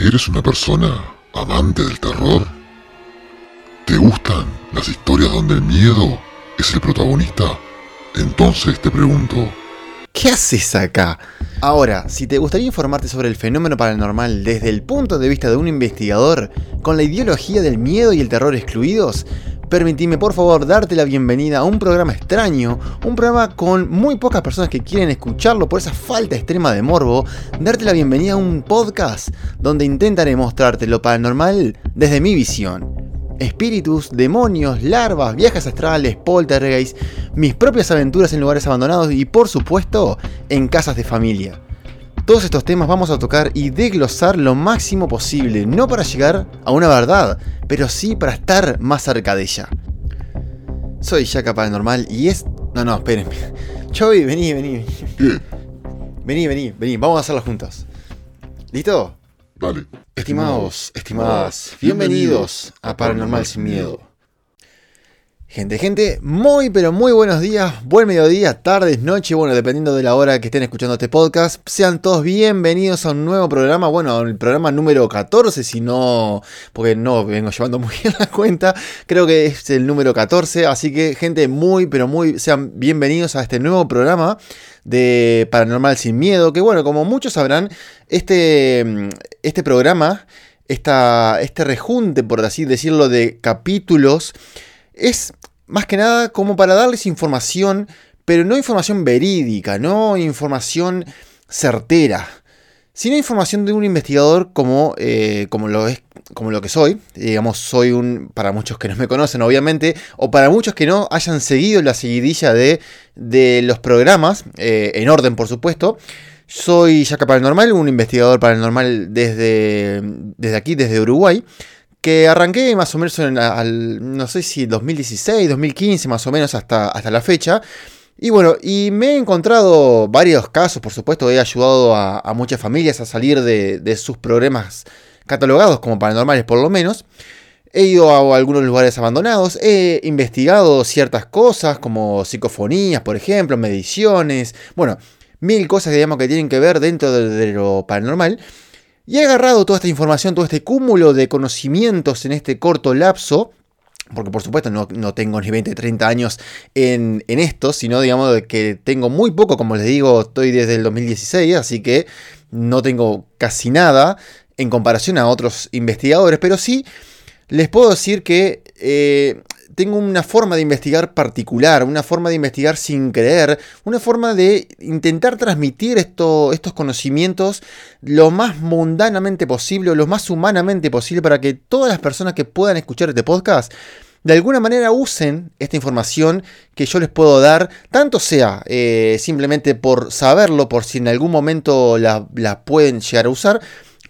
¿Eres una persona amante del terror? ¿Te gustan las historias donde el miedo es el protagonista? Entonces te pregunto, ¿Qué haces acá? Ahora, si te gustaría informarte sobre el fenómeno paranormal desde el punto de vista de un investigador, con la ideología del miedo y el terror excluidos, permitime por favor darte la bienvenida a un programa extraño, un programa con muy pocas personas que quieren escucharlo por esa falta extrema de morbo, darte la bienvenida a un podcast donde intentaré mostrarte lo paranormal desde mi visión. Espíritus, demonios, larvas, viajes astrales, poltergeist, mis propias aventuras en lugares abandonados y por supuesto en casas de familia. Todos estos temas vamos a tocar y desglosar lo máximo posible, no para llegar a una verdad, pero sí para estar más cerca de ella. Soy Yaka Paranormal y es... No, no, espérenme. Chovy, vení, vení. ¿qué? Vení, vení, vení. Vamos a hacerlo juntos. ¿Listo? Dale. Estimados, estimadas, bienvenidos a Paranormal Sin Miedo. Gente, gente, muy pero muy buenos días, buen mediodía, tardes, noche, bueno, dependiendo de la hora que estén escuchando este podcast. Sean todos bienvenidos a un nuevo programa, bueno, el programa número 14, si no, porque no vengo llevando muy bien la cuenta, creo que es el número 14, así que gente, muy pero muy, sean bienvenidos a este nuevo programa de Paranormal Sin Miedo, que bueno, como muchos sabrán, este, este programa, esta, este rejunte, por así decirlo, de capítulos, es más que nada como para darles información, pero no información verídica, no información certera, sino información de un investigador como, eh, como, lo es, como lo que soy. Digamos, soy un, para muchos que no me conocen, obviamente, o para muchos que no hayan seguido la seguidilla de, de los programas, eh, en orden, por supuesto. Soy Yaka Paranormal, un investigador paranormal desde, desde aquí, desde Uruguay que arranqué más o menos en al, no sé si 2016, 2015 más o menos hasta, hasta la fecha. Y bueno, y me he encontrado varios casos, por supuesto, he ayudado a, muchas familias a salir de, de, sus problemas catalogados como paranormales por lo menos. He ido a algunos lugares abandonados, he investigado ciertas cosas como psicofonías, por ejemplo, mediciones, bueno, mil cosas digamos que tienen que ver dentro de, de lo paranormal. Y he agarrado toda esta información, todo este cúmulo de conocimientos en este corto lapso, porque por supuesto no, no tengo ni 20, 30 años en, en, esto, sino digamos que tengo muy poco, como les digo, estoy desde el 2016, así que no tengo casi nada en comparación a otros investigadores, pero sí les puedo decir que eh, tengo una forma de investigar particular, una forma de investigar sin creer, una forma de intentar transmitir esto, estos conocimientos lo más mundanamente posible lo más humanamente posible para que todas las personas que puedan escuchar este podcast de alguna manera usen esta información que yo les puedo dar, tanto sea eh, simplemente por saberlo, por si en algún momento la, la pueden llegar a usar,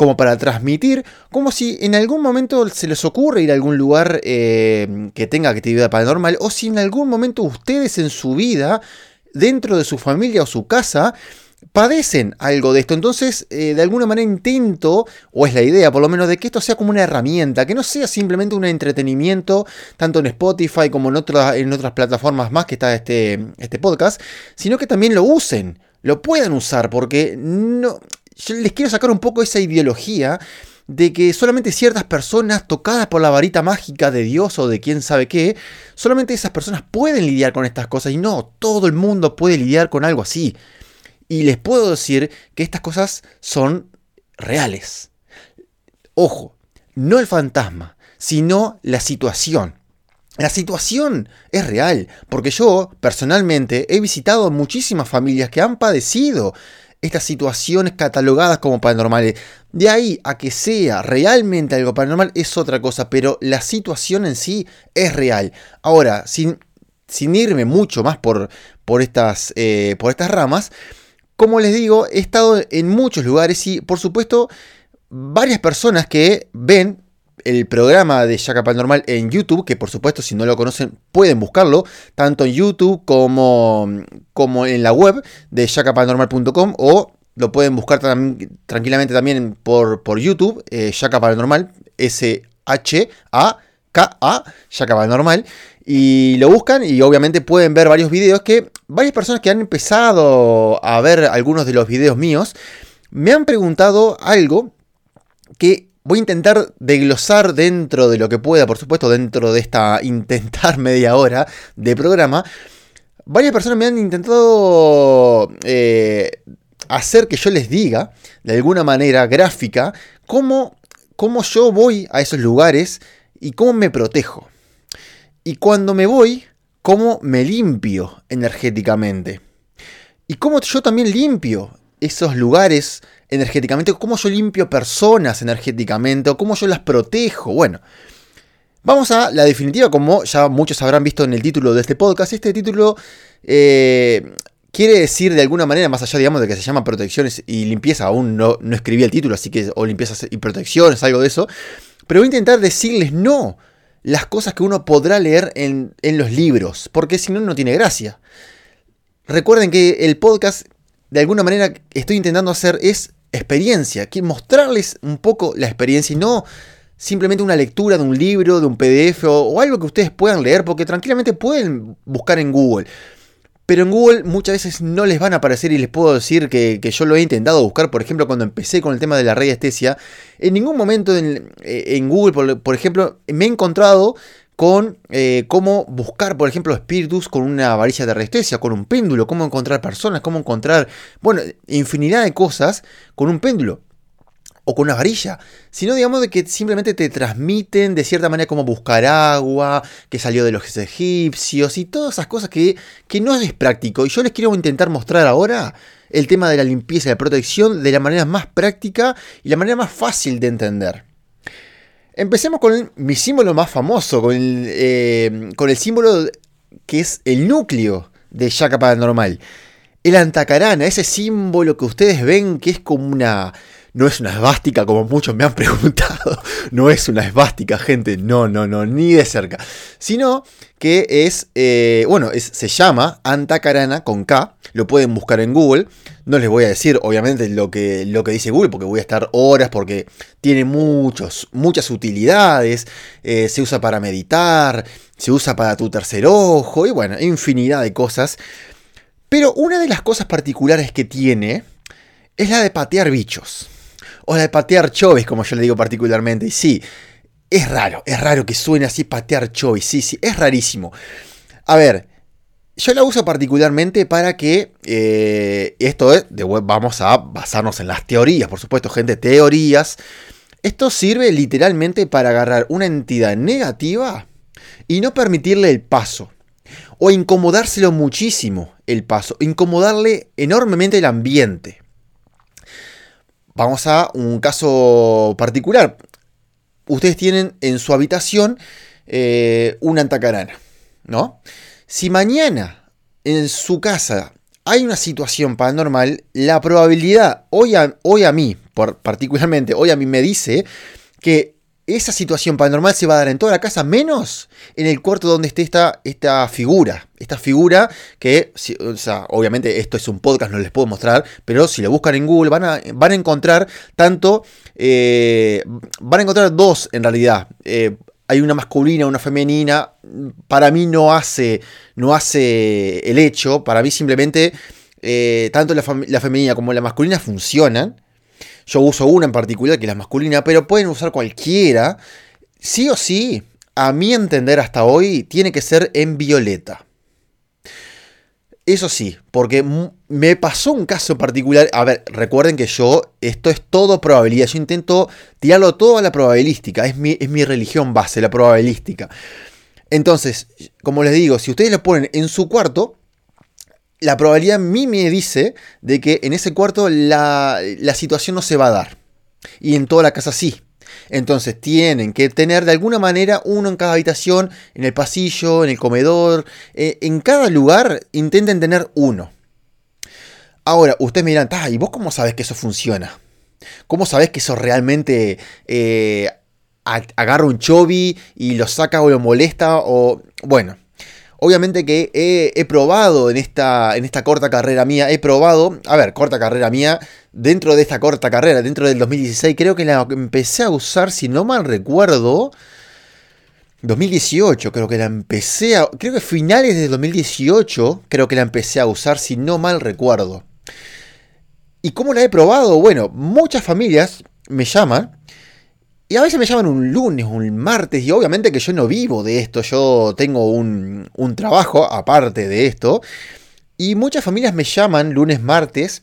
como para transmitir, como si en algún momento se les ocurre ir a algún lugar eh, que tenga actividad paranormal, o si en algún momento ustedes en su vida, dentro de su familia o su casa, padecen algo de esto. Entonces, eh, de alguna manera intento, o es la idea por lo menos, de que esto sea como una herramienta, que no sea simplemente un entretenimiento, tanto en Spotify como en, en otras plataformas más que está este, este podcast, sino que también lo usen, lo puedan usar, porque no, yo les quiero sacar un poco esa ideología de que solamente ciertas personas tocadas por la varita mágica de Dios o de quién sabe qué, solamente esas personas pueden lidiar con estas cosas y no, todo el mundo puede lidiar con algo así. Y les puedo decir que estas cosas son reales. Ojo, no el fantasma, sino la situación. La situación es real, porque yo personalmente he visitado muchísimas familias que han padecido estas situaciones catalogadas como paranormales. De ahí a que sea realmente algo paranormal es otra cosa, pero la situación en sí es real. Ahora, sin, sin irme mucho más por, por, estas, eh, por estas ramas, como les digo, he estado en muchos lugares y por supuesto varias personas que ven el programa de Yaka Paranormal en YouTube, que por supuesto si no lo conocen pueden buscarlo, tanto en YouTube como, como en la web de yakaparanormal.com o lo pueden buscar tranquilamente también por, por YouTube, eh, Yaka Paranormal, S-H-A-K-A, Yaka Paranormal, y lo buscan y obviamente pueden ver varios videos que varias personas que han empezado a ver algunos de los videos míos me han preguntado algo que voy a intentar desglosar dentro de lo que pueda, por supuesto, dentro de esta intentar media hora de programa. Varias personas me han intentado eh, hacer que yo les diga, de alguna manera gráfica, cómo, cómo yo voy a esos lugares y cómo me protejo. Y cuando me voy, cómo me limpio energéticamente. Y cómo yo también limpio esos lugares energéticamente, cómo yo limpio personas energéticamente, o cómo yo las protejo. Bueno, vamos a la definitiva, como ya muchos habrán visto en el título de este podcast. Este título eh, quiere decir de alguna manera, más allá, digamos, de que se llama protecciones y limpieza, aún no, no escribí el título, así que, o limpieza y protecciones, algo de eso. Pero voy a intentar decirles no las cosas que uno podrá leer en, en los libros, porque si no, no tiene gracia. Recuerden que el podcast, de alguna manera, estoy intentando hacer es experiencia, quiero mostrarles un poco la experiencia y no simplemente una lectura de un libro, de un PDF o, algo que ustedes puedan leer, porque tranquilamente pueden buscar en Google. Pero en Google muchas veces no les van a aparecer y les puedo decir que, yo lo he intentado buscar, por ejemplo, cuando empecé con el tema de la radiestesia, en ningún momento en, eh, Google, por, ejemplo, me he encontrado con eh, cómo buscar, por ejemplo, espíritus con una varilla de resistencia, con un péndulo, cómo encontrar personas, cómo encontrar, bueno, infinidad de cosas con un péndulo o con una varilla, sino digamos de que simplemente te transmiten de cierta manera cómo buscar agua, que salió de los egipcios y todas esas cosas que, que no es práctico. Y yo les quiero intentar mostrar ahora el tema de la limpieza y la protección de la manera más práctica y la manera más fácil de entender. Empecemos con mi símbolo más famoso, con el, eh, con el símbolo que es el núcleo de Yaka Paranormal. El antacarana, ese símbolo que ustedes ven que es como una... No es una esvástica como muchos me han preguntado. No es una esvástica, gente. No, no, no, ni de cerca. Sino que es, eh, bueno, se llama Antacarana con K. Lo pueden buscar en Google. No les voy a decir, obviamente, lo que, lo que dice Google, porque voy a estar horas, porque tiene muchos, muchas utilidades. Eh, se usa para meditar, se usa para tu tercer ojo, y bueno, infinidad de cosas. Pero una de las cosas particulares que tiene es la de patear bichos. O la de patear choves, como yo le digo particularmente. Y sí, es raro, es raro que suene así patear choves. Sí, sí, es rarísimo. A ver, yo la uso particularmente para que, eh, esto es, de vamos a basarnos en las teorías, por supuesto, gente, teorías. Esto sirve literalmente para agarrar una entidad negativa y no permitirle el paso. O incomodárselo muchísimo el paso. Incomodarle enormemente el ambiente. Vamos a un caso particular. Ustedes tienen en su habitación eh, una antacarana, ¿no? Si mañana en su casa hay una situación paranormal, la probabilidad, hoy a, hoy a mí, por, particularmente hoy a mí me dice que esa situación paranormal se va a dar en toda la casa, menos en el cuarto donde esté esta, esta figura. Esta figura que, o sea, obviamente esto es un podcast, no les puedo mostrar, pero si lo buscan en Google van a, van a encontrar tanto, eh, van a encontrar dos en realidad. Eh, hay una masculina, una femenina, para mí no hace, no hace el hecho, para mí simplemente eh, tanto la, femenina como la masculina funcionan. Yo uso una en particular que es la masculina, pero pueden usar cualquiera. Sí o sí, a mi entender hasta hoy, tiene que ser en violeta. Eso sí, porque me pasó un caso particular. A ver, recuerden que yo, esto es todo probabilidad. Yo intento tirarlo todo a la probabilística. Es mi, es mi religión base, la probabilística. Entonces, como les digo, si ustedes lo ponen en su cuarto, la probabilidad a mí me dice de que en ese cuarto la, la situación no se va a dar. Y en toda la casa sí. Entonces tienen que tener de alguna manera uno en cada habitación, en el pasillo, en el comedor, eh, en cada lugar intenten tener uno. Ahora, ustedes me dirán, ¿y vos cómo sabes que eso funciona? ¿Cómo sabes que eso realmente eh, agarra un chovi y lo saca o lo molesta? O bueno, Obviamente que he, probado en esta, en esta corta carrera mía, he probado, a ver, corta carrera mía, dentro de esta corta carrera, dentro del 2016, creo que la empecé a usar, si no mal recuerdo, 2018, creo que la empecé a, creo que finales de 2018, creo que la empecé a usar, si no mal recuerdo. ¿Y cómo la he probado? Bueno, muchas familias me llaman Y a veces me llaman un lunes, un martes, y obviamente que yo no vivo de esto, yo tengo un, un trabajo aparte de esto. Y muchas familias me llaman lunes, martes,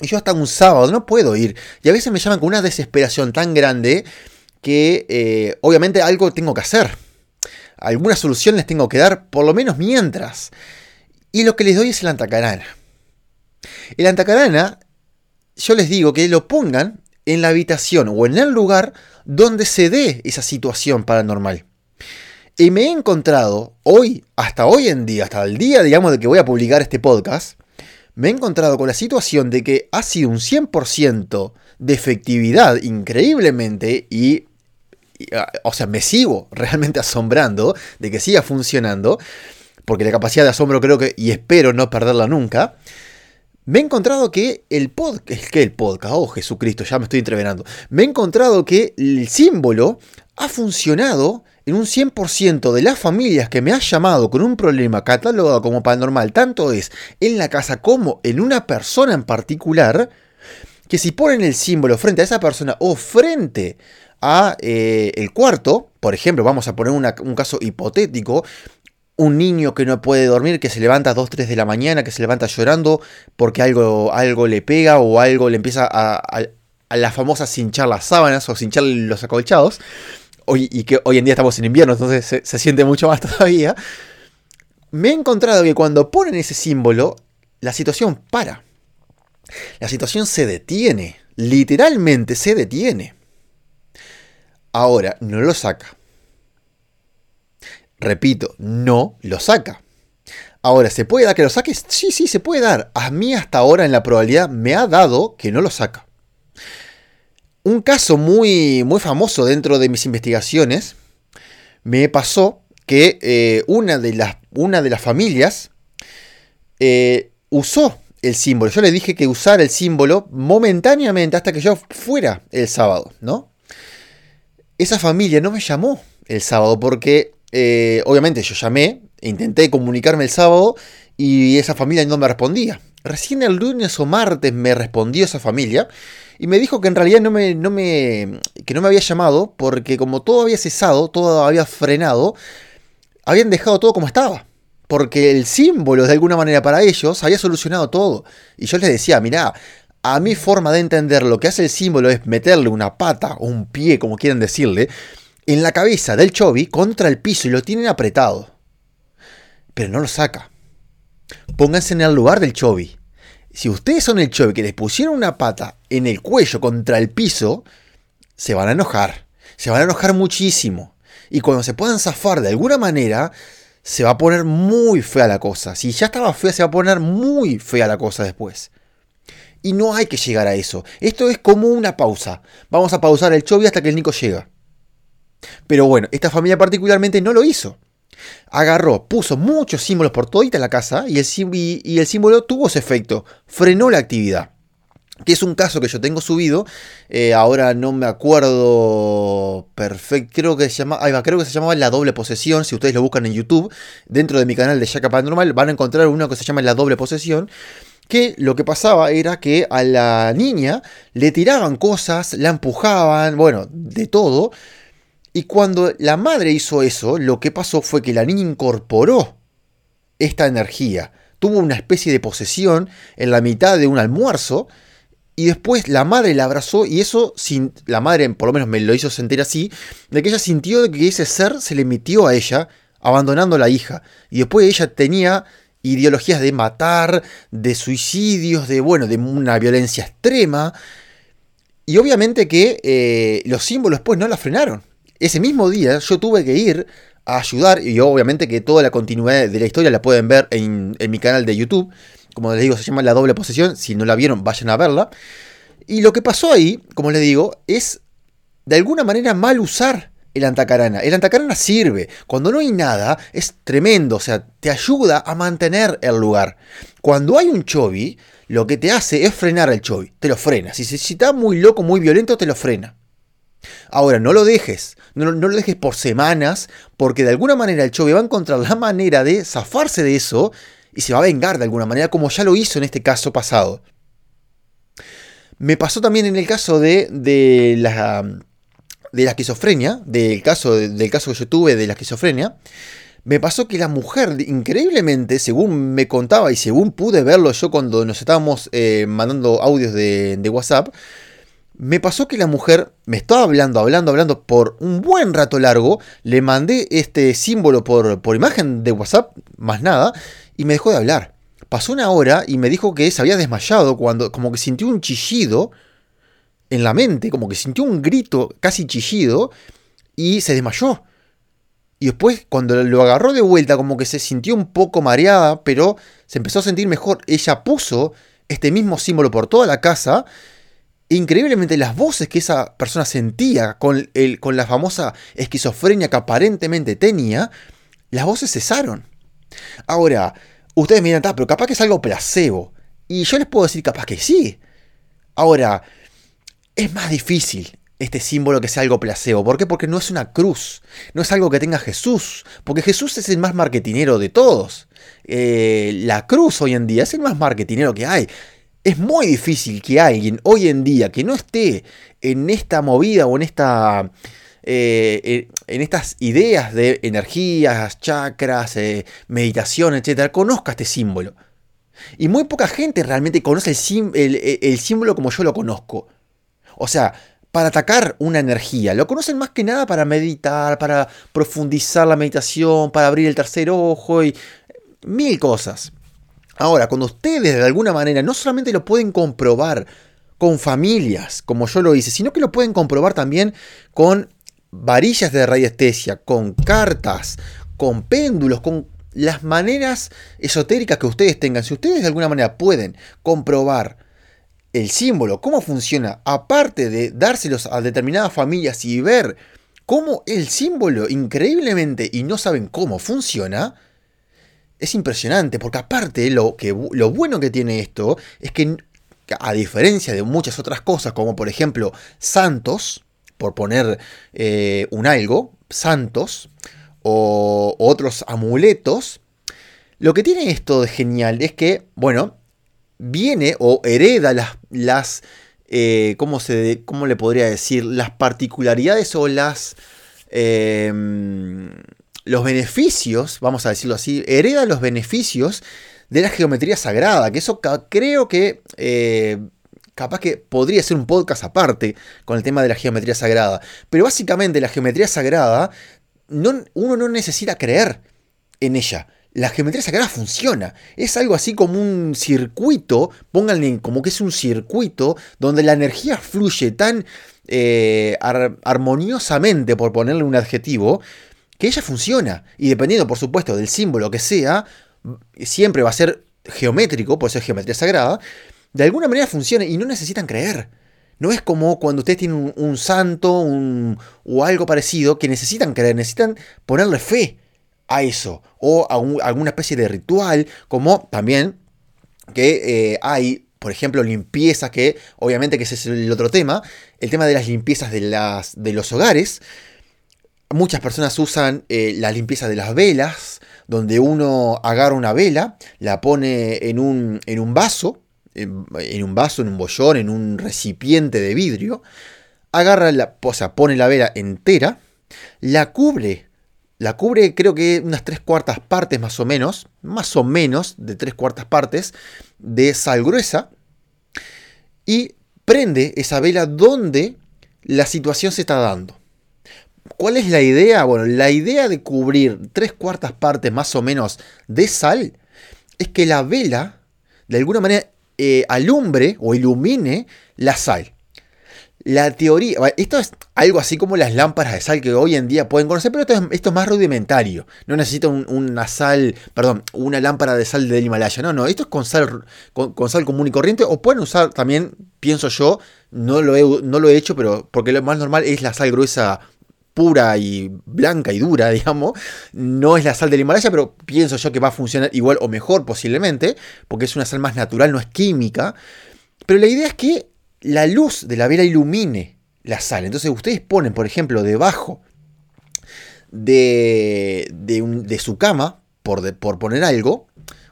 y yo hasta un sábado no puedo ir. Y a veces me llaman con una desesperación tan grande que eh, obviamente algo tengo que hacer. Alguna solución les tengo que dar, por lo menos mientras. Y lo que les doy es el antacarana. El antacarana, yo les digo que lo pongan en la habitación o en el lugar donde se dé esa situación paranormal. Y me he encontrado hoy, hasta hoy en día, hasta el día, digamos, de que voy a publicar este podcast, me he encontrado con la situación de que ha sido un 100% de efectividad increíblemente y, ah, o sea, me sigo realmente asombrando de que siga funcionando, porque la capacidad de asombro creo que, y espero no perderla nunca, me he encontrado que el podcast, que el podcast, oh Jesucristo, ya me estoy entreverando, me he encontrado que el símbolo ha funcionado en un 100% de las familias que me ha llamado con un problema catalogado como paranormal, tanto es en la casa como en una persona en particular, que si ponen el símbolo frente a esa persona o frente a eh, el cuarto, por ejemplo, vamos a poner un caso hipotético, un niño que no puede dormir, que se levanta a 2, 3 de la mañana, que se levanta llorando porque algo, algo le pega o algo le empieza a, a, a la famosa cinchar las sábanas o cinchar los acolchados, hoy, y que hoy en día estamos en invierno, entonces se, se siente mucho más todavía, me he encontrado que cuando ponen ese símbolo, la situación para. La situación se detiene, literalmente se detiene. Ahora, no lo saca. Repito, no lo saca. Ahora, ¿se puede dar que lo saque? Sí, sí, se puede dar. A mí hasta ahora en la probabilidad me ha dado que no lo saca. Un caso muy, muy famoso dentro de mis investigaciones me pasó que eh, una, de las, una de las familias eh, usó el símbolo. Yo le dije que usara el símbolo momentáneamente hasta que yo fuera el sábado, ¿no? Esa familia no me llamó el sábado porque eh, obviamente yo llamé, intenté comunicarme el sábado y esa familia no me respondía. Recién el lunes o martes me respondió esa familia y me dijo que en realidad no me, no me, que no me había llamado porque como todo había cesado, todo había frenado, habían dejado todo como estaba. Porque el símbolo, de alguna manera, para ellos había solucionado todo. Y yo les decía, mirá, a mi forma de entender lo que hace el símbolo es meterle una pata o un pie, como quieran decirle, en la cabeza del Chobi contra el piso y lo tienen apretado. Pero no lo saca. Pónganse en el lugar del Chobi. Si ustedes son el Chobi que les pusieron una pata en el cuello contra el piso, se van a enojar. Se van a enojar muchísimo. Y cuando se puedan zafar de alguna manera, se va a poner muy fea la cosa. Si ya estaba fea, se va a poner muy fea la cosa después. Y no hay que llegar a eso. Esto es como una pausa. Vamos a pausar el Chobi hasta que el Nico llega. Pero bueno, esta familia particularmente no lo hizo. Agarró, puso muchos símbolos por todita la casa y el, símbolo tuvo ese efecto, frenó la actividad que es un caso que yo tengo subido, eh, ahora no me acuerdo perfecto, creo que, se llama, creo que se llamaba La Doble Posesión, si ustedes lo buscan en YouTube, dentro de mi canal de Shaka Paranormal, van a encontrar uno que se llama La Doble Posesión, que lo que pasaba era que a la niña le tiraban cosas, la empujaban, bueno, de todo, y cuando la madre hizo eso, lo que pasó fue que la niña incorporó esta energía. Tuvo una especie de posesión en la mitad de un almuerzo. Y después la madre la abrazó y eso, sin, la madre por lo menos me lo hizo sentir así, de que ella sintió que ese ser se le metió a ella, abandonando a la hija. Y después ella tenía ideologías de matar, de suicidios, de, bueno, de una violencia extrema. Y obviamente que eh, los símbolos pues no la frenaron. Ese mismo día yo tuve que ir a ayudar, y obviamente que toda la continuidad de la historia la pueden ver en, mi canal de YouTube. Como les digo, se llama La Doble Posesión. Si no la vieron, vayan a verla. Y lo que pasó ahí, como les digo, es de alguna manera mal usar el antacarana. El antacarana sirve. Cuando no hay nada, es tremendo. O sea, te ayuda a mantener el lugar. Cuando hay un chovi, lo que te hace es frenar el chovi. Te lo frena. Si, si está muy loco, muy violento, te lo frena. Ahora, no lo dejes, no, lo dejes por semanas, porque de alguna manera el Chobi va a encontrar la manera de zafarse de eso y se va a vengar de alguna manera, como ya lo hizo en este caso pasado. Me pasó también en el caso de, de la, de la esquizofrenia, del caso, del caso que yo tuve de la esquizofrenia, me pasó que la mujer, increíblemente, según me contaba y según pude verlo yo cuando nos estábamos eh, mandando audios de, WhatsApp, me pasó que la mujer me estaba hablando, hablando, hablando por un buen rato largo, le mandé este símbolo por, por imagen de WhatsApp, más nada, y me dejó de hablar. Pasó una hora y me dijo que se había desmayado cuando como que sintió un chillido en la mente, como que sintió un grito casi chillido y se desmayó. Y después, cuando lo agarró de vuelta, como que se sintió un poco mareada, pero se empezó a sentir mejor. Ella puso este mismo símbolo por toda la casa. Increíblemente, las voces que esa persona sentía con, el, con la famosa esquizofrenia que aparentemente tenía, las voces cesaron. Ahora, ustedes miran, pero capaz que es algo placebo. Y yo les puedo decir, capaz que sí. Ahora, es más difícil este símbolo que sea algo placebo. ¿Por qué? Porque no es una cruz, no es algo que tenga Jesús, porque Jesús es el más marketinero de todos. Eh, la cruz hoy en día es el más marketinero que hay. Es muy difícil que alguien hoy en día que no esté en esta movida o en esta... Eh, en estas ideas de energías, chakras, eh, meditación, etcétera, conozca este símbolo. Y muy poca gente realmente conoce el símbolo como yo lo conozco. O sea, para atacar una energía. Lo conocen más que nada para meditar, para profundizar la meditación, para abrir el tercer ojo y mil cosas. Ahora, cuando ustedes de alguna manera no solamente lo pueden comprobar con familias, como yo lo hice, sino que lo pueden comprobar también con varillas de radiestesia, con cartas, con péndulos, con las maneras esotéricas que ustedes tengan. Si ustedes de alguna manera pueden comprobar el símbolo, cómo funciona, aparte de dárselos a determinadas familias y ver cómo el símbolo increíblemente y no saben cómo funciona, es impresionante, porque aparte lo, que, lo bueno que tiene esto es que a diferencia de muchas otras cosas, como por ejemplo santos, por poner eh, un algo, santos, o otros amuletos, lo que tiene esto de genial es que, bueno, viene o hereda las, las eh, ¿cómo, se, ¿cómo, le podría decir? Las particularidades o las... Em, los beneficios, vamos a decirlo así, hereda los beneficios de la geometría sagrada, que eso creo que eh, capaz que podría ser un podcast aparte con el tema de la geometría sagrada, pero básicamente la geometría sagrada no, uno no necesita creer en ella, la geometría sagrada funciona. Es algo así como un circuito, pónganle como que es un circuito donde la energía fluye tan eh, armoniosamente, por ponerle un adjetivo, que ella funciona. Y dependiendo, por supuesto, del símbolo que sea, siempre va a ser geométrico, eso es geometría sagrada, de alguna manera funciona y no necesitan creer. No es como cuando ustedes tienen un, santo o algo parecido que necesitan creer, necesitan ponerle fe a eso, o a alguna especie de ritual, como también que eh, hay, por ejemplo, limpiezas, que obviamente que ese es el otro tema, el tema de las limpiezas de, las, de los hogares. Muchas personas usan eh, la limpieza de las velas, donde uno agarra una vela, la pone en un, en un vaso, en, un vaso, en un bollón, en un recipiente de vidrio, agarra la, o sea, pone la vela entera, la cubre la cubre creo que unas tres cuartas partes más o menos, más o menos de tres cuartas partes de sal gruesa y prende esa vela donde la situación se está dando. ¿Cuál es la idea? Bueno, la idea de cubrir tres cuartas partes más o menos de sal es que la vela de alguna manera eh, alumbre o ilumine la sal. La teoría, esto es algo así como las lámparas de sal que hoy en día pueden conocer, pero esto es, más rudimentario. No necesita una sal, perdón, una lámpara de sal del Himalaya. No, no, esto es con sal, con, sal común y corriente. O pueden usar también, pienso yo, no lo, he, no lo he hecho, pero porque lo más normal es la sal gruesa pura y blanca y dura, digamos. No es la sal del Himalaya, pero pienso yo que va a funcionar igual o mejor posiblemente, porque es una sal más natural, no es química. Pero la idea es que la luz de la vela ilumine la sal. Entonces ustedes ponen, por ejemplo, debajo de, de, su cama, por, por poner algo,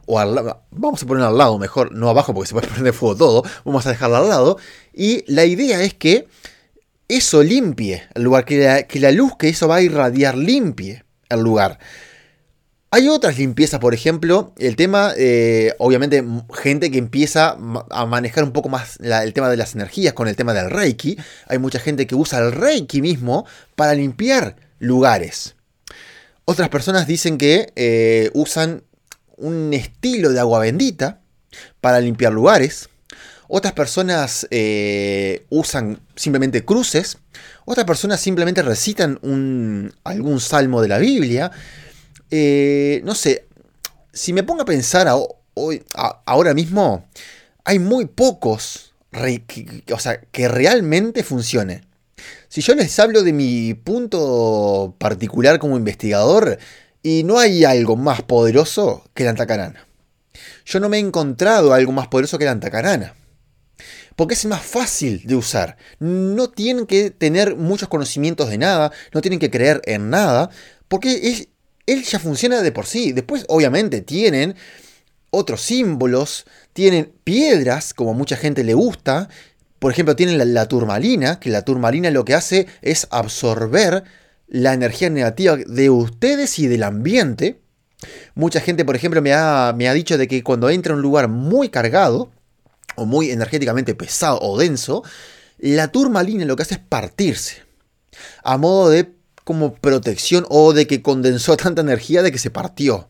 o al, vamos a poner al lado mejor, no abajo porque se puede prender fuego todo, vamos a dejarla al lado, y la idea es que eso limpie el lugar, que la, luz que eso va a irradiar limpie el lugar. Hay otras limpiezas, por ejemplo, el tema, eh, obviamente, gente que empieza a manejar un poco más el tema de las energías con el tema del Reiki. Hay mucha gente que usa el Reiki mismo para limpiar lugares. Otras personas dicen que eh, usan un estilo de agua bendita para limpiar lugares. Otras personas eh, usan simplemente cruces. Otras personas simplemente recitan un, algún salmo de la Biblia. Eh, no sé, si me pongo a pensar ahora mismo, hay muy pocos que, o sea, que realmente funcionen. Si yo les hablo de mi punto particular como investigador, y no hay algo más poderoso que la antacarana. Yo no me he encontrado algo más poderoso que la antacarana. Porque es más fácil de usar. No tienen que tener muchos conocimientos de nada, no tienen que creer en nada, porque él ya funciona de por sí. Después, obviamente, tienen otros símbolos, tienen piedras, como a mucha gente le gusta. Por ejemplo, tienen la, turmalina, que la turmalina lo que hace es absorber la energía negativa de ustedes y del ambiente. Mucha gente, por ejemplo, me ha, me ha dicho de que cuando entra a un lugar muy cargado, o muy energéticamente pesado o denso, la turmalina lo que hace es partirse. A modo de como protección o de que condensó tanta energía de que se partió.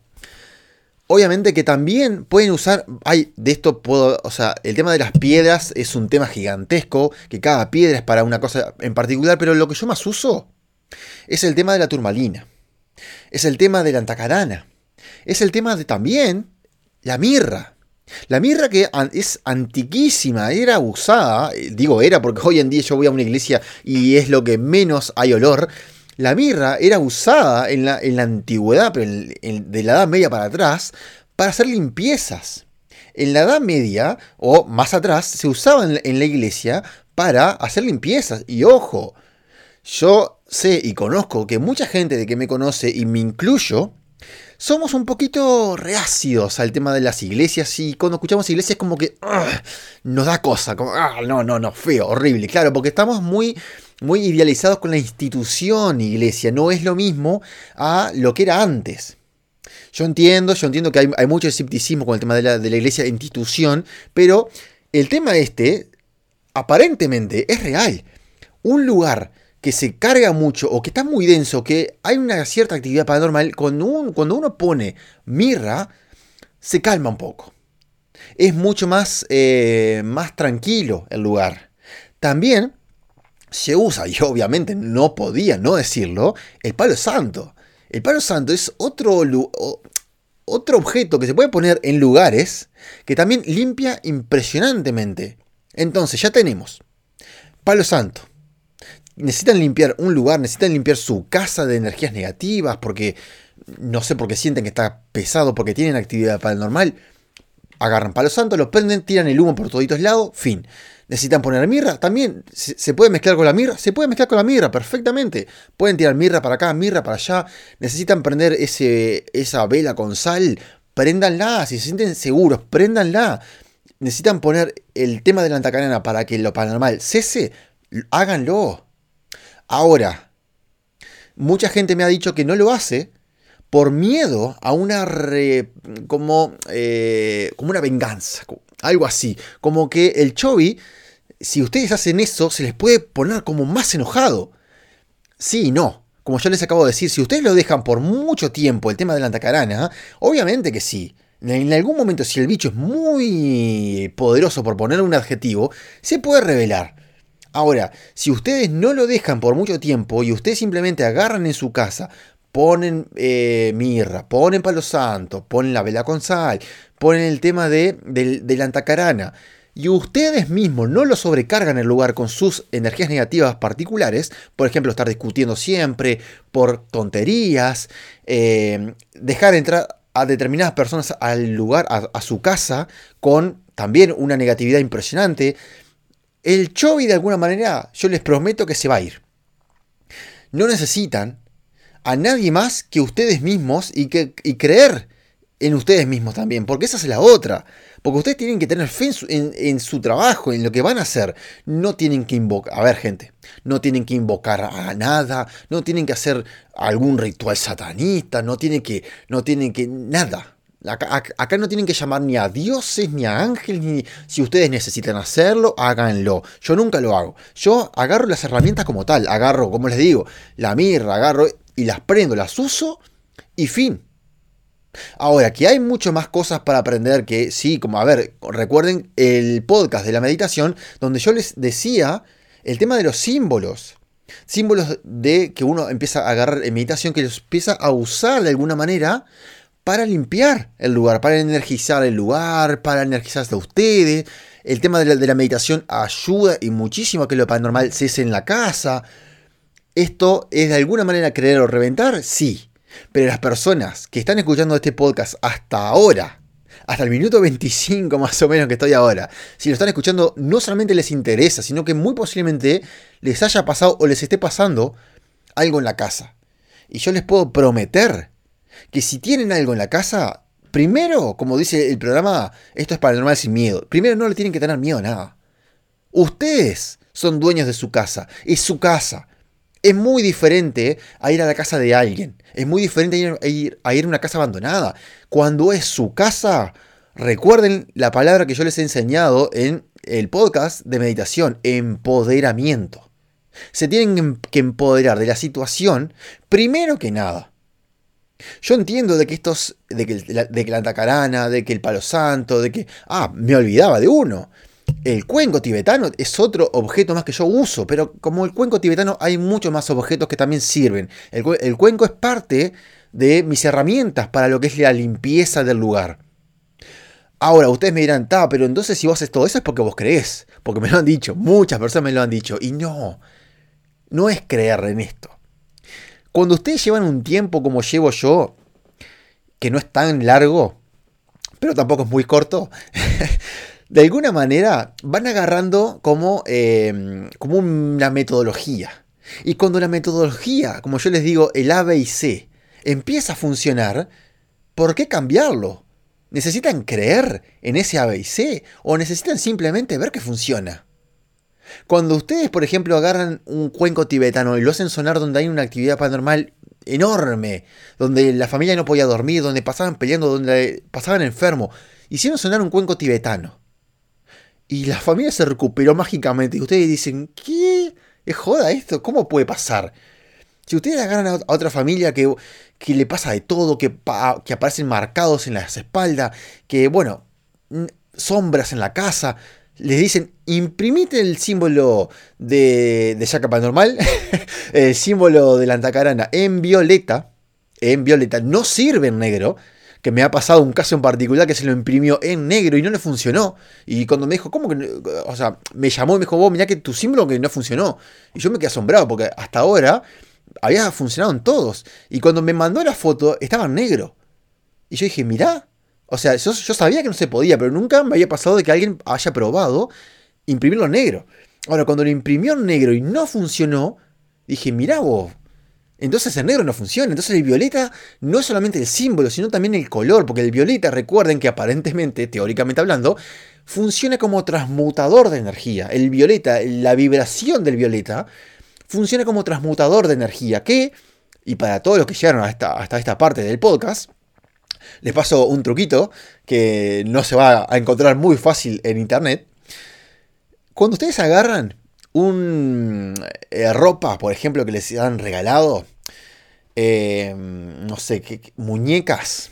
Obviamente que también pueden usar, hay de esto puedo, o sea, el tema de las piedras es un tema gigantesco, que cada piedra es para una cosa en particular, pero lo que yo más uso es el tema de la turmalina, es el tema de la antacarana, es el tema de también la mirra. La mirra que es antiquísima, era usada, eh, digo era porque hoy en día yo voy a una iglesia y es lo que menos hay olor, la mirra era usada en la, en la antigüedad, pero de la Edad Media para atrás, para hacer limpiezas. En la Edad Media, o más atrás, se usaba en, la iglesia para hacer limpiezas. Y ojo, yo sé y conozco que mucha gente de que me conoce, y me incluyo, somos un poquito reácidos al tema de las iglesias y cuando escuchamos iglesias como que nos da cosa, como, ah, no, no, no, feo, horrible, claro, porque estamos muy muy idealizados con la institución iglesia. No es lo mismo a lo que era antes. Yo entiendo, yo entiendo que hay, mucho escepticismo con el tema de la, de la iglesia institución, pero el tema este aparentemente es real. Un lugar que se carga mucho o que está muy denso, que hay una cierta actividad paranormal, cuando, uno pone mirra, se calma un poco. Es mucho más, eh, más tranquilo el lugar. También se usa, y obviamente no podía no decirlo, el palo santo. El palo santo es otro, otro objeto que se puede poner en lugares que también limpia impresionantemente. Entonces ya tenemos palo santo. Necesitan limpiar un lugar, necesitan limpiar su casa de energías negativas porque no sé por qué sienten que está pesado, porque tienen actividad paranormal. Agarran palo santo, lo prenden, tiran el humo por todos lados, fin. ¿Necesitan poner mirra? También se, puede mezclar con la mirra. Se puede mezclar con la mirra perfectamente. Pueden tirar mirra para acá, mirra para allá. Necesitan prender ese, esa vela con sal. Préndanla. Si se sienten seguros, préndanla. Necesitan poner el tema de la antacarana para que lo paranormal cese. Háganlo. Ahora, mucha gente me ha dicho que no lo hace por miedo a una como, eh, como una venganza, algo así, como que el Chovy si ustedes hacen eso, se les puede poner como más enojado. Sí y no. Como yo les acabo de decir, si ustedes lo dejan por mucho tiempo el tema de la antacarana, obviamente que sí. En algún momento, si el bicho es muy poderoso por poner un adjetivo, se puede revelar. Ahora, si ustedes no lo dejan por mucho tiempo y ustedes simplemente agarran en su casa, ponen eh, mirra, ponen palo santo, ponen la vela con sal, ponen el tema de, la antacarana, y ustedes mismos no lo sobrecargan el lugar con sus energías negativas particulares, por ejemplo, estar discutiendo siempre por tonterías, eh, dejar entrar a determinadas personas al lugar, a, su casa, con también una negatividad impresionante, el Chovy de alguna manera, yo les prometo que se va a ir. No necesitan a nadie más que ustedes mismos y, que, y creer en ustedes mismos también, porque esa es la otra. Porque ustedes tienen que tener fe en su, trabajo, en lo que van a hacer. No tienen que invocar, a ver gente, no tienen que invocar a nada, no tienen que hacer algún ritual satanista, no tienen que, no tienen que, nada. Acá, no tienen que llamar ni a dioses ni a ángeles, ni si ustedes necesitan hacerlo, háganlo. Yo nunca lo hago. Yo agarro las herramientas como tal, agarro, como les digo, la mirra, agarro y las prendo, las uso y fin. Ahora, que hay mucho más cosas para aprender que sí, como a ver, recuerden el podcast de la meditación donde yo les decía el tema de los símbolos. Símbolos de que uno empieza a agarrar en meditación, que los empieza a usar de alguna manera para limpiar el lugar, para energizar el lugar, para energizarse a ustedes. El tema de la, meditación ayuda y muchísimo a que lo paranormal cese en la casa. ¿Esto es de alguna manera creer o reventar? Sí. Pero las personas que están escuchando este podcast hasta ahora, hasta el minuto 25 más o menos que estoy ahora, si lo están escuchando, no solamente les interesa, sino que muy posiblemente les haya pasado o les esté pasando algo en la casa. Y yo les puedo prometer que si tienen algo en la casa, primero, como dice el programa, esto es paranormal sin miedo. Primero no le tienen que tener miedo a nada. Ustedes son dueños de su casa, es su casa. Es muy diferente a ir a la casa de alguien. Es muy diferente a ir, a ir, a una casa abandonada. Cuando es su casa, recuerden la palabra que yo les he enseñado en el podcast de meditación, empoderamiento. Se tienen que empoderar de la situación primero que nada. Yo entiendo de que estos, de que, de la tacarana, de que el palo santo, de que, ah, me olvidaba de uno. El cuenco tibetano es otro objeto más que yo uso, pero como el cuenco tibetano hay muchos más objetos que también sirven. El, cuenco es parte de mis herramientas para lo que es la limpieza del lugar. Ahora, ustedes me dirán, ta, pero entonces si vos haces todo eso es porque vos creés. Porque me lo han dicho, muchas personas me lo han dicho. Y no, no es creer en esto. Cuando ustedes llevan un tiempo como llevo yo, que no es tan largo, pero tampoco es muy corto, de alguna manera van agarrando como, em, como una metodología. Y cuando la metodología, como yo les digo, el A, y C, empieza a funcionar, ¿por qué cambiarlo? ¿Necesitan creer en ese A, y C? ¿O necesitan simplemente ver que funciona? Cuando ustedes, por ejemplo, agarran un cuenco tibetano y lo hacen sonar donde hay una actividad paranormal enorme, donde la familia no podía dormir, donde pasaban peleando, donde pasaban enfermos, hicieron sonar un cuenco tibetano. Y la familia se recuperó mágicamente. Y ustedes dicen, ¿qué? ¿Es joda esto? ¿Cómo puede pasar? Si ustedes agarran a otra familia que, que le pasa de todo, que, que aparecen marcados en las espaldas, que, bueno, sombras en la casa, les dicen, imprimite el símbolo de, de Yaca Normal, el símbolo de la antacarana en violeta, en violeta, no sirve en negro, que me ha pasado un caso en particular que se lo imprimió en negro y no le funcionó. Y cuando me dijo, ¿cómo que O sea, me llamó y me dijo, vos, mirá que tu símbolo que no funcionó. Y yo me quedé asombrado porque hasta ahora había funcionado en todos. Y cuando me mandó la foto, estaba en negro. Y yo dije, mirá, o sea, yo, sabía que no se podía, pero nunca me había pasado de que alguien haya probado imprimirlo en negro. Ahora, cuando lo imprimió en negro y no funcionó, dije, mirá vos, entonces el negro no funciona. Entonces el violeta no es solamente el símbolo, sino también el color, porque el violeta, recuerden que aparentemente, teóricamente hablando, funciona como transmutador de energía. El violeta, la vibración del violeta, funciona como transmutador de energía, que, y para todos los que llegaron hasta, hasta esta parte del podcast, les paso un truquito que no se va a encontrar muy fácil en internet. Cuando ustedes agarran un eh, ropa, por ejemplo, que les han regalado, eh, no sé, qué, muñecas,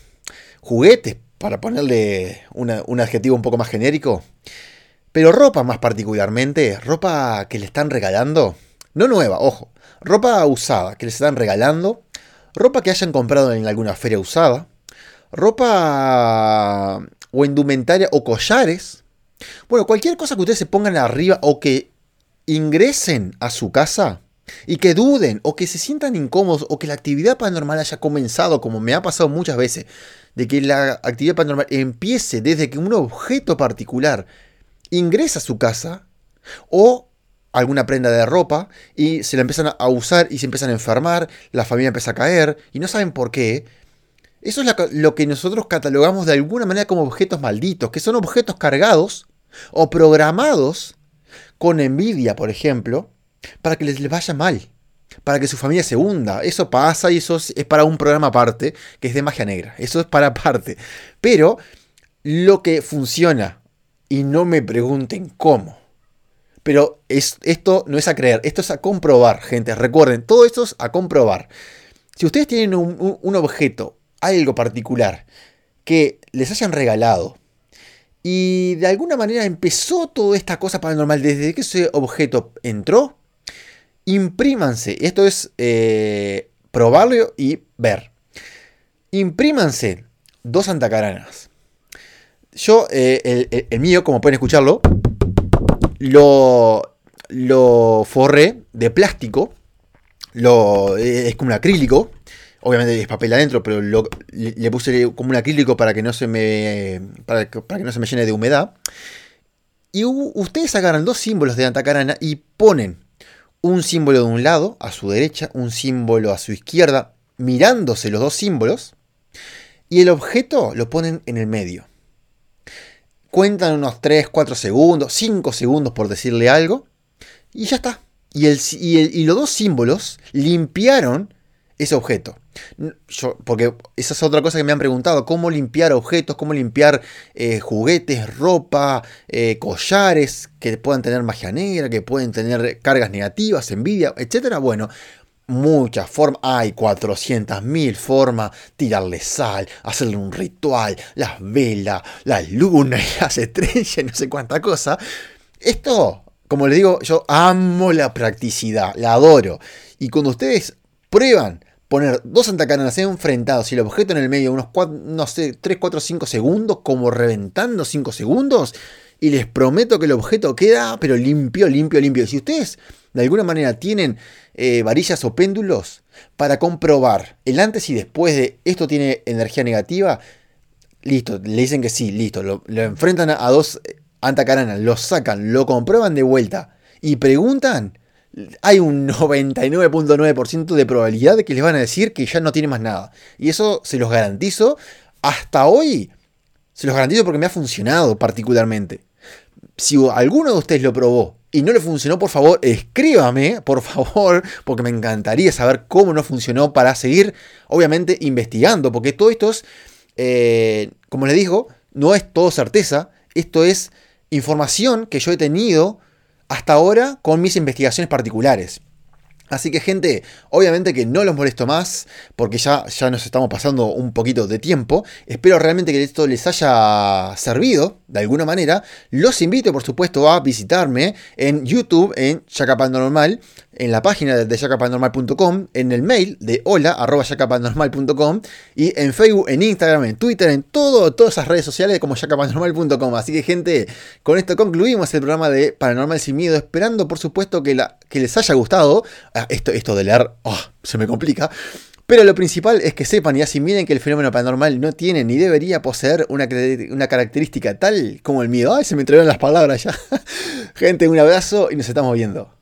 juguetes, para ponerle un adjetivo un poco más genérico, pero ropa más particularmente, ropa que le están regalando, no nueva, ojo, ropa usada que les están regalando, ropa que hayan comprado en alguna feria usada, ropa o indumentaria o collares. Bueno, cualquier cosa que ustedes se pongan arriba o que ingresen a su casa y que duden o que se sientan incómodos o que la actividad paranormal haya comenzado, como me ha pasado muchas veces, de que la actividad paranormal empiece desde que un objeto particular ingresa a su casa o alguna prenda de ropa y se la empiezan a usar y se empiezan a enfermar, la familia empieza a caer y no saben por qué, Eso es lo que nosotros catalogamos de alguna manera como objetos malditos, que son objetos cargados o programados con envidia, por ejemplo, para que les, vaya mal, para que su familia se hunda. Eso pasa y eso es, para un programa aparte, que es de magia negra. Eso es para aparte. Pero lo que funciona, y no me pregunten cómo, pero esto no es a creer, esto es a comprobar, gente. Recuerden, todo esto es a comprobar. Si ustedes tienen un objeto algo particular que les hayan regalado y de alguna manera empezó toda esta cosa paranormal desde que ese objeto entró, imprímanse. Esto es eh, probarlo y ver. Imprímanse dos antacaranas. Yo, eh, el, mío, como pueden escucharlo, lo, lo forré de plástico. Lo, es como un acrílico. Obviamente es papel adentro, pero le, puse como un acrílico para que no se me, para que, no se me llene de humedad. Y ustedes agarran dos símbolos de Antacarana y ponen un símbolo de un lado, a su derecha, un símbolo a su izquierda, mirándose los dos símbolos, y el objeto lo ponen en el medio. Cuentan unos 3, 4 segundos, 5 segundos por decirle algo, y ya está. Y los dos símbolos limpiaron ese objeto. Porque esa es otra cosa que me han preguntado, cómo limpiar objetos, cómo limpiar eh, juguetes, ropa, eh, collares que puedan tener magia negra, que pueden tener cargas negativas, envidia, etc. Bueno, muchas formas, hay 400.000 formas, tirarle sal, hacerle un ritual, las velas, la luna y las estrellas, no sé cuánta cosa. Esto, como les digo, yo amo la practicidad, la adoro. Y cuando ustedes prueban poner dos antacaranas enfrentados y el objeto en el medio, unos no sé, 3, 4, 5 segundos, como reventando 5 segundos, y les prometo que el objeto queda, pero limpio, limpio, limpio. Si ustedes de alguna manera tienen eh, varillas o péndulos para comprobar el antes y después de esto tiene energía negativa, listo, le dicen que sí, listo, lo, enfrentan a, dos antacaranas, lo sacan, lo comprueban de vuelta y preguntan, hay un 99.9% de probabilidad de que les van a decir que ya no tiene más nada. Y eso se los garantizo. Hasta hoy se los garantizo porque me ha funcionado particularmente. Si alguno de ustedes lo probó y no le funcionó, por favor, escríbame, por favor, porque me encantaría saber cómo no funcionó para seguir, obviamente, investigando, porque todo esto es, eh, como les digo, no es todo certeza, esto es información que yo he tenido hasta ahora con mis investigaciones particulares. Así que gente, obviamente que no los molesto más porque ya, ya nos estamos pasando un poquito de tiempo. Espero realmente que esto les haya servido de alguna manera. Los invito por supuesto a visitarme en YouTube en Normal en la página de yacapanormal.com, en el mail de hola arroba y en Facebook, en Instagram, en Twitter, en todo, todas esas redes sociales como yacapanormal.com. Así que gente, con esto concluimos el programa de Paranormal Sin Miedo, esperando por supuesto que, la, que les haya gustado. Ah, esto, esto de leer oh, se me complica. Pero lo principal es que sepan y asimilen que el fenómeno paranormal no tiene ni debería poseer una, una característica tal como el miedo. Ay, se me entregaron las palabras ya. Gente, un abrazo y nos estamos viendo.